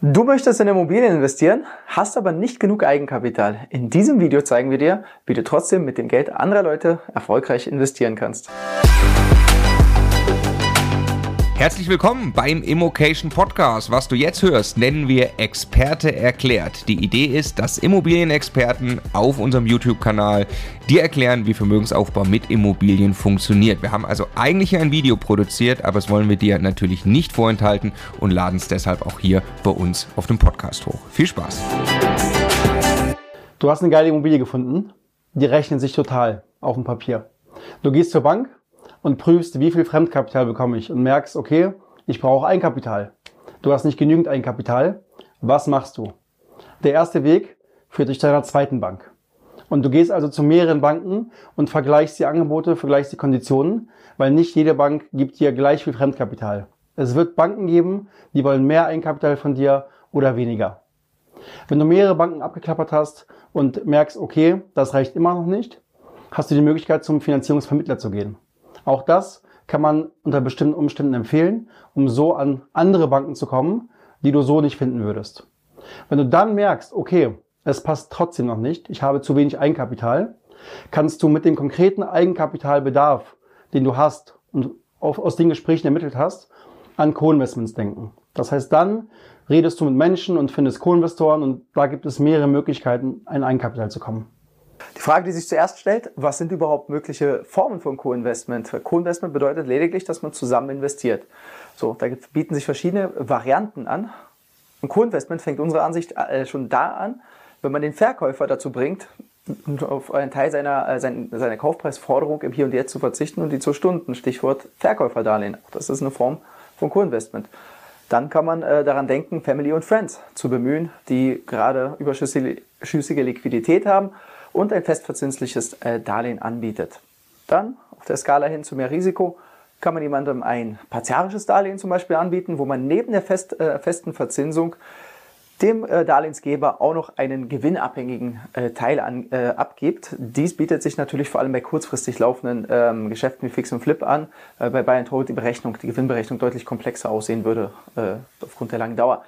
Du möchtest in Immobilien investieren, hast aber nicht genug Eigenkapital. In diesem Video zeigen wir dir, wie du trotzdem mit dem Geld anderer Leute erfolgreich investieren kannst. Herzlich willkommen beim Immocation Podcast. Was du jetzt hörst, nennen wir Experte erklärt. Die Idee ist, dass Immobilienexperten auf unserem YouTube-Kanal dir erklären, wie Vermögensaufbau mit Immobilien funktioniert. Wir haben also eigentlich ein Video produziert, aber das wollen wir dir natürlich nicht vorenthalten und laden es deshalb auch hier bei uns auf dem Podcast hoch. Viel Spaß! Du hast eine geile Immobilie gefunden. Die rechnen sich total auf dem Papier. Du gehst zur Bank und prüfst, wie viel Fremdkapital bekomme ich und merkst, okay, ich brauche Eigenkapital. Du hast nicht genügend Eigenkapital. Was machst du? Der erste Weg führt dich zu einer zweiten Bank. Und du gehst also zu mehreren Banken und vergleichst die Angebote, vergleichst die Konditionen, weil nicht jede Bank gibt dir gleich viel Fremdkapital. Es wird Banken geben, die wollen mehr Eigenkapital von dir oder weniger. Wenn du mehrere Banken abgeklappert hast und merkst, okay, das reicht immer noch nicht, hast du die Möglichkeit, zum Finanzierungsvermittler zu gehen. Auch das kann man unter bestimmten Umständen empfehlen, um so an andere Banken zu kommen, die du so nicht finden würdest. Wenn du dann merkst, okay, es passt trotzdem noch nicht, ich habe zu wenig Eigenkapital, kannst du mit dem konkreten Eigenkapitalbedarf, den du hast und aus den Gesprächen ermittelt hast, an Co-Investments denken. Das heißt, dann redest du mit Menschen und findest Co-Investoren und da gibt es mehrere Möglichkeiten, ein Eigenkapital zu kommen. Die Frage, die sich zuerst stellt, was sind überhaupt mögliche Formen von Co-Investment? Co-Investment bedeutet lediglich, dass man zusammen investiert. So, da bieten sich verschiedene Varianten an. Und Co-Investment fängt unserer Ansicht äh, schon da an, wenn man den Verkäufer dazu bringt, auf einen Teil seiner, äh, seiner Kaufpreisforderung im Hier und Jetzt zu verzichten und die zu Stunden. Stichwort Verkäuferdarlehen. Das ist eine Form von Co-Investment. Dann kann man äh, daran denken, Family und Friends zu bemühen, die gerade überschüssige Liquidität haben und ein festverzinsliches äh, Darlehen anbietet. Dann auf der Skala hin zu mehr Risiko kann man jemandem ein partiarisches Darlehen zum Beispiel anbieten, wo man neben der fest, äh, festen Verzinsung dem äh, Darlehensgeber auch noch einen gewinnabhängigen äh, Teil an, äh, abgibt. Dies bietet sich natürlich vor allem bei kurzfristig laufenden ähm, Geschäften wie Fix und Flip an, äh, bei Buy and Hold die Berechnung, die Gewinnberechnung deutlich komplexer aussehen würde aufgrund der langen Dauer.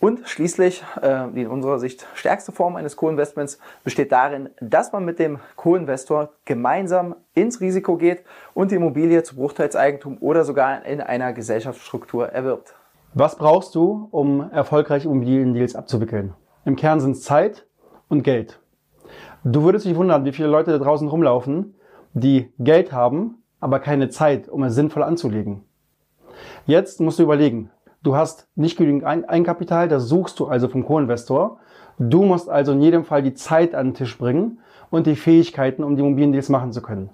Und schließlich, äh, die in unserer Sicht stärkste Form eines Co-Investments besteht darin, dass man mit dem Co-Investor gemeinsam ins Risiko geht und die Immobilie zu Bruchteilseigentum oder sogar in einer Gesellschaftsstruktur erwirbt. Was brauchst du, um erfolgreich Immobiliendeals abzuwickeln? Im Kern sind es Zeit und Geld. Du würdest dich wundern, wie viele Leute da draußen rumlaufen, die Geld haben, aber keine Zeit, um es sinnvoll anzulegen. Jetzt musst du überlegen, du hast nicht genügend Eigenkapital, das suchst du also vom Co-Investor. Du musst also in jedem Fall die Zeit an den Tisch bringen und die Fähigkeiten, um die Immobiliendeals machen zu können.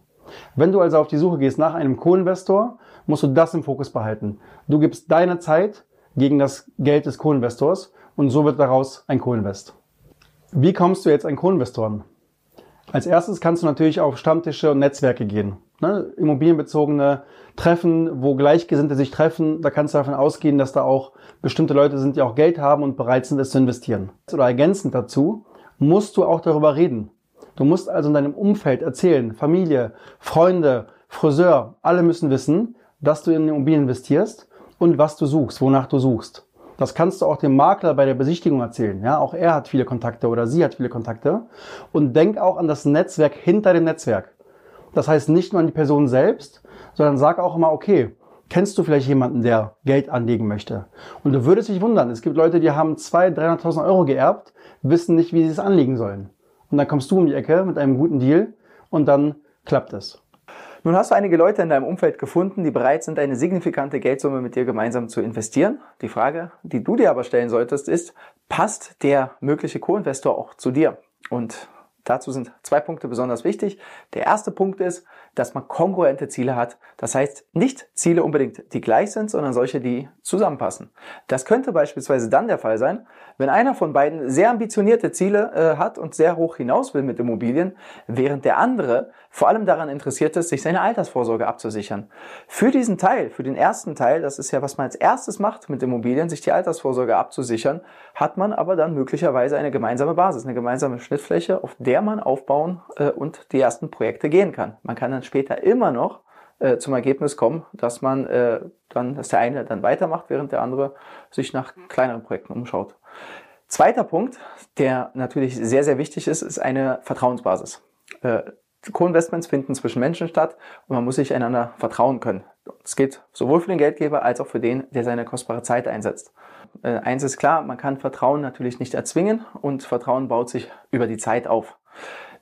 Wenn du also auf die Suche gehst nach einem Co-Investor, musst du das im Fokus behalten. Du gibst deine Zeit gegen das Geld des Co-Investors und so wird daraus ein Co-Invest. Wie kommst du jetzt an Co-Investoren? Als erstes kannst du natürlich auf Stammtische und Netzwerke gehen. Ne? Immobilienbezogene Treffen, wo Gleichgesinnte sich treffen, da kannst du davon ausgehen, dass da auch bestimmte Leute sind, die auch Geld haben und bereit sind, es zu investieren. Oder ergänzend dazu musst du auch darüber reden. Du musst also in deinem Umfeld erzählen, Familie, Freunde, Friseur, alle müssen wissen, dass du in Immobilien investierst und was du suchst, wonach du suchst. Das kannst du auch dem Makler bei der Besichtigung erzählen. Ja, auch er hat viele Kontakte oder sie hat viele Kontakte. Und denk auch an das Netzwerk hinter dem Netzwerk. Das heißt nicht nur an die Person selbst, sondern sag auch immer, okay, kennst du vielleicht jemanden, der Geld anlegen möchte? Und du würdest dich wundern, es gibt Leute, die haben 200.000, 300.000 Euro geerbt, wissen nicht, wie sie es anlegen sollen. Und dann kommst du um die Ecke mit einem guten Deal und dann klappt es. Nun hast du einige Leute in deinem Umfeld gefunden, die bereit sind, eine signifikante Geldsumme mit dir gemeinsam zu investieren. Die Frage, die du dir aber stellen solltest, ist, passt der mögliche Co-Investor auch zu dir? Und Dazu sind zwei Punkte besonders wichtig. Der erste Punkt ist, dass man kongruente Ziele hat. Das heißt, nicht Ziele unbedingt, die gleich sind, sondern solche, die zusammenpassen. Das könnte beispielsweise dann der Fall sein, wenn einer von beiden sehr ambitionierte Ziele äh, hat und sehr hoch hinaus will mit Immobilien, während der andere vor allem daran interessiert ist, sich seine Altersvorsorge abzusichern. Für diesen Teil, für den ersten Teil, das ist ja, was man als erstes macht mit Immobilien, sich die Altersvorsorge abzusichern, hat man aber dann möglicherweise eine gemeinsame Basis, eine gemeinsame Schnittfläche, auf der man aufbauen äh, und die ersten Projekte gehen kann. Man kann dann später immer noch äh, zum Ergebnis kommen, dass man äh, dann, dass der eine dann weitermacht, während der andere sich nach kleineren Projekten umschaut. Zweiter Punkt, der natürlich sehr, sehr wichtig ist, ist eine Vertrauensbasis. Äh, Co-Investments finden zwischen Menschen statt und man muss sich einander vertrauen können. Es geht sowohl für den Geldgeber als auch für den, der seine kostbare Zeit einsetzt. Äh, eins ist klar, man kann Vertrauen natürlich nicht erzwingen und Vertrauen baut sich über die Zeit auf.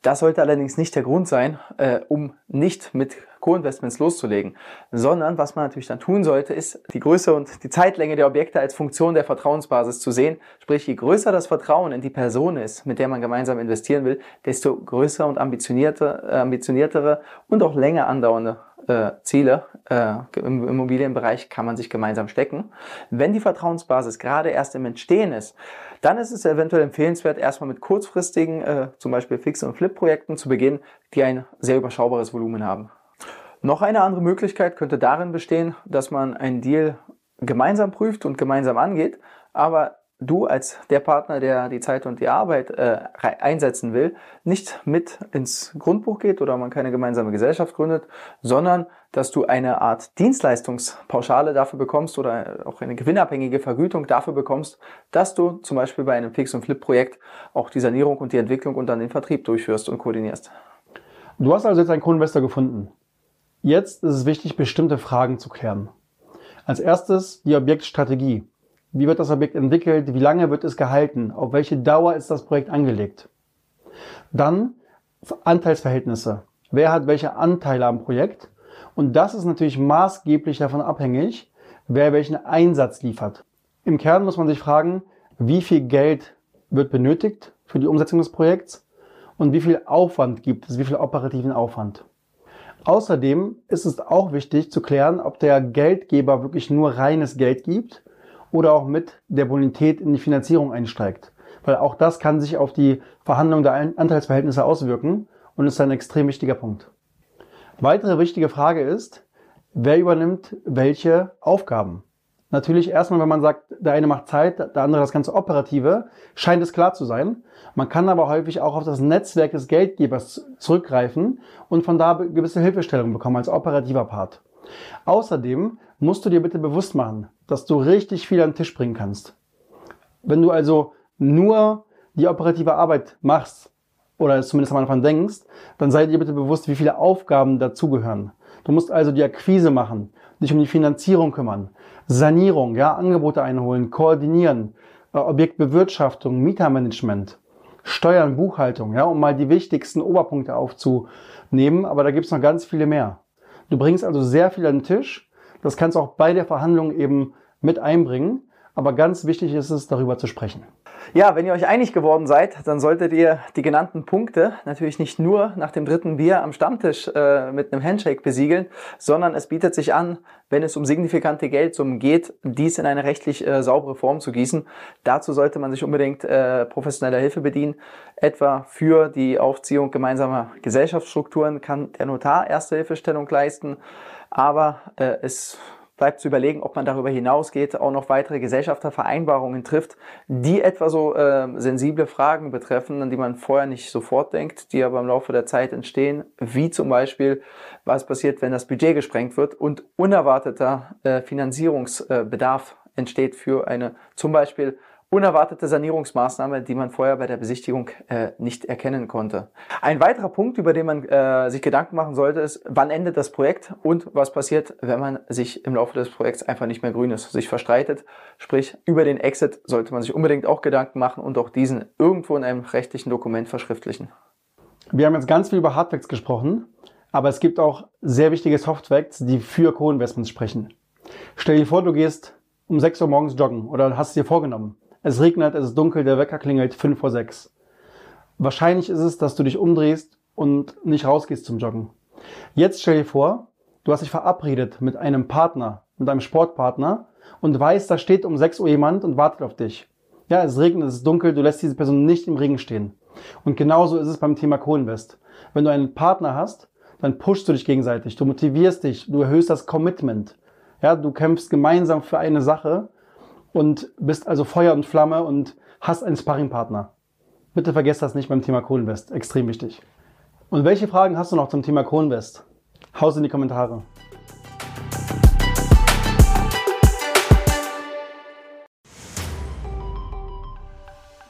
Das sollte allerdings nicht der Grund sein, äh, um nicht mit Co-Investments loszulegen, sondern was man natürlich dann tun sollte, ist die Größe und die Zeitlänge der Objekte als Funktion der Vertrauensbasis zu sehen. Sprich, je größer das Vertrauen in die Person ist, mit der man gemeinsam investieren will, desto größer und ambitionierte, äh, ambitioniertere und auch länger andauernde äh, Ziele äh, im Immobilienbereich kann man sich gemeinsam stecken. Wenn die Vertrauensbasis gerade erst im Entstehen ist, dann ist es eventuell empfehlenswert, erstmal mit kurzfristigen, äh, zum Beispiel Fix- und Flip-Projekten zu beginnen, die ein sehr überschaubares Volumen haben. Noch eine andere Möglichkeit könnte darin bestehen, dass man einen Deal gemeinsam prüft und gemeinsam angeht, aber du als der Partner, der die Zeit und die Arbeit äh, einsetzen will, nicht mit ins Grundbuch geht oder man keine gemeinsame Gesellschaft gründet, sondern dass du eine Art Dienstleistungspauschale dafür bekommst oder auch eine gewinnabhängige Vergütung dafür bekommst, dass du zum Beispiel bei einem Fix- und Flip-Projekt auch die Sanierung und die Entwicklung und dann den Vertrieb durchführst und koordinierst. Du hast also jetzt einen Co-Investor gefunden. Jetzt ist es wichtig, bestimmte Fragen zu klären. Als erstes die Objektstrategie. Wie wird das Objekt entwickelt? Wie lange wird es gehalten? Auf welche Dauer ist das Projekt angelegt? Dann Anteilsverhältnisse. Wer hat welche Anteile am Projekt? Und das ist natürlich maßgeblich davon abhängig, wer welchen Einsatz liefert. Im Kern muss man sich fragen, wie viel Geld wird benötigt für die Umsetzung des Projekts und wie viel Aufwand gibt es, wie viel operativen Aufwand. Außerdem ist es auch wichtig zu klären, ob der Geldgeber wirklich nur reines Geld gibt oder auch mit der Bonität in die Finanzierung einsteigt. Weil auch das kann sich auf die Verhandlung der Anteilsverhältnisse auswirken und ist ein extrem wichtiger Punkt. Weitere wichtige Frage ist, wer übernimmt welche Aufgaben? Natürlich erstmal, wenn man sagt, der eine macht Zeit, der andere das ganze Operative, scheint es klar zu sein. Man kann aber häufig auch auf das Netzwerk des Geldgebers zurückgreifen und von da gewisse Hilfestellung bekommen als operativer Part. Außerdem musst du dir bitte bewusst machen, dass du richtig viel an den Tisch bringen kannst. Wenn du also nur die operative Arbeit machst, oder es zumindest am Anfang denkst, dann sei dir bitte bewusst, wie viele Aufgaben dazugehören. Du musst also die Akquise machen, dich um die Finanzierung kümmern, Sanierung, ja, Angebote einholen, koordinieren, äh, Objektbewirtschaftung, Mietermanagement, Steuern, Buchhaltung, ja, um mal die wichtigsten Oberpunkte aufzunehmen, aber da gibt's noch ganz viele mehr. Du bringst also sehr viel an den Tisch. Das kannst du auch bei der Verhandlung eben mit einbringen. Aber ganz wichtig ist es, darüber zu sprechen. Ja, wenn ihr euch einig geworden seid, dann solltet ihr die genannten Punkte natürlich nicht nur nach dem dritten Bier am Stammtisch äh, mit einem Handshake besiegeln, sondern es bietet sich an, wenn es um signifikante Geldsummen geht, dies in eine rechtlich äh, saubere Form zu gießen. Dazu sollte man sich unbedingt äh, professioneller Hilfe bedienen. Etwa für die Aufziehung gemeinsamer Gesellschaftsstrukturen kann der Notar erste Hilfestellung leisten, aber äh, es bleibt zu überlegen, ob man darüber hinausgeht, auch noch weitere Gesellschaftervereinbarungen trifft, die etwa so äh, sensible Fragen betreffen, an die man vorher nicht sofort denkt, die aber im Laufe der Zeit entstehen, wie zum Beispiel, was passiert, wenn das Budget gesprengt wird und unerwarteter äh, Finanzierungsbedarf entsteht für eine zum Beispiel unerwartete Sanierungsmaßnahme, die man vorher bei der Besichtigung äh, nicht erkennen konnte. Ein weiterer Punkt, über den man äh, sich Gedanken machen sollte, ist, wann endet das Projekt und was passiert, wenn man sich im Laufe des Projekts einfach nicht mehr grün ist, sich verstreitet. Sprich, über den Exit sollte man sich unbedingt auch Gedanken machen und auch diesen irgendwo in einem rechtlichen Dokument verschriftlichen. Wir haben jetzt ganz viel über Hardfacts gesprochen, aber es gibt auch sehr wichtige Softfacts, die für Co-Investments sprechen. Stell dir vor, du gehst um 6 Uhr morgens joggen oder hast es dir vorgenommen. Es regnet, es ist dunkel, der Wecker klingelt 5 vor 6. Wahrscheinlich ist es, dass du dich umdrehst und nicht rausgehst zum Joggen. Jetzt stell dir vor, du hast dich verabredet mit einem Partner, mit einem Sportpartner und weißt, da steht um 6 Uhr jemand und wartet auf dich. Ja, es regnet, es ist dunkel, du lässt diese Person nicht im Regen stehen. Und genauso ist es beim Thema Co-Invest. Wenn du einen Partner hast, dann pushst du dich gegenseitig, du motivierst dich, du erhöhst das Commitment. Ja, du kämpfst gemeinsam für eine Sache und bist also Feuer und Flamme und hast einen Sparringpartner. Bitte vergesst das nicht beim Thema Co-Invest. Extrem wichtig. Und welche Fragen hast du noch zum Thema Co-Invest? Haus in die Kommentare.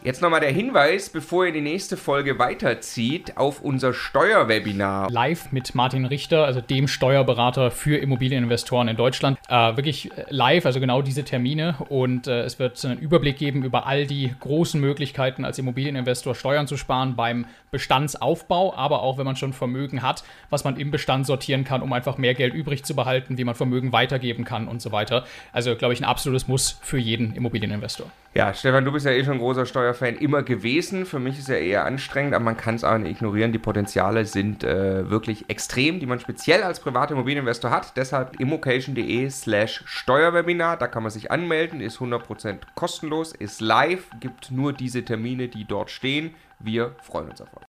Jetzt nochmal der Hinweis, bevor ihr die nächste Folge weiterzieht, auf unser Steuerwebinar. Live mit Martin Richter, also dem Steuerberater für Immobilieninvestoren in Deutschland. Äh, wirklich live, also genau diese Termine. Und äh, es wird einen Überblick geben über all die großen Möglichkeiten, als Immobilieninvestor Steuern zu sparen beim Bestandsaufbau, aber auch wenn man schon Vermögen hat, was man im Bestand sortieren kann, um einfach mehr Geld übrig zu behalten, wie man Vermögen weitergeben kann und so weiter. Also, glaube ich, ein absolutes Muss für jeden Immobilieninvestor. Ja, Stefan, du bist ja eh schon ein großer Steuerfan immer gewesen. Für mich ist er eher anstrengend, aber man kann es auch nicht ignorieren. Die Potenziale sind äh, wirklich extrem, die man speziell als privater Immobilieninvestor hat. Deshalb immocation.de slash Steuerwebinar. Da kann man sich anmelden, ist 100% kostenlos, ist live, gibt nur diese Termine, die dort stehen. Wir freuen uns auf euch.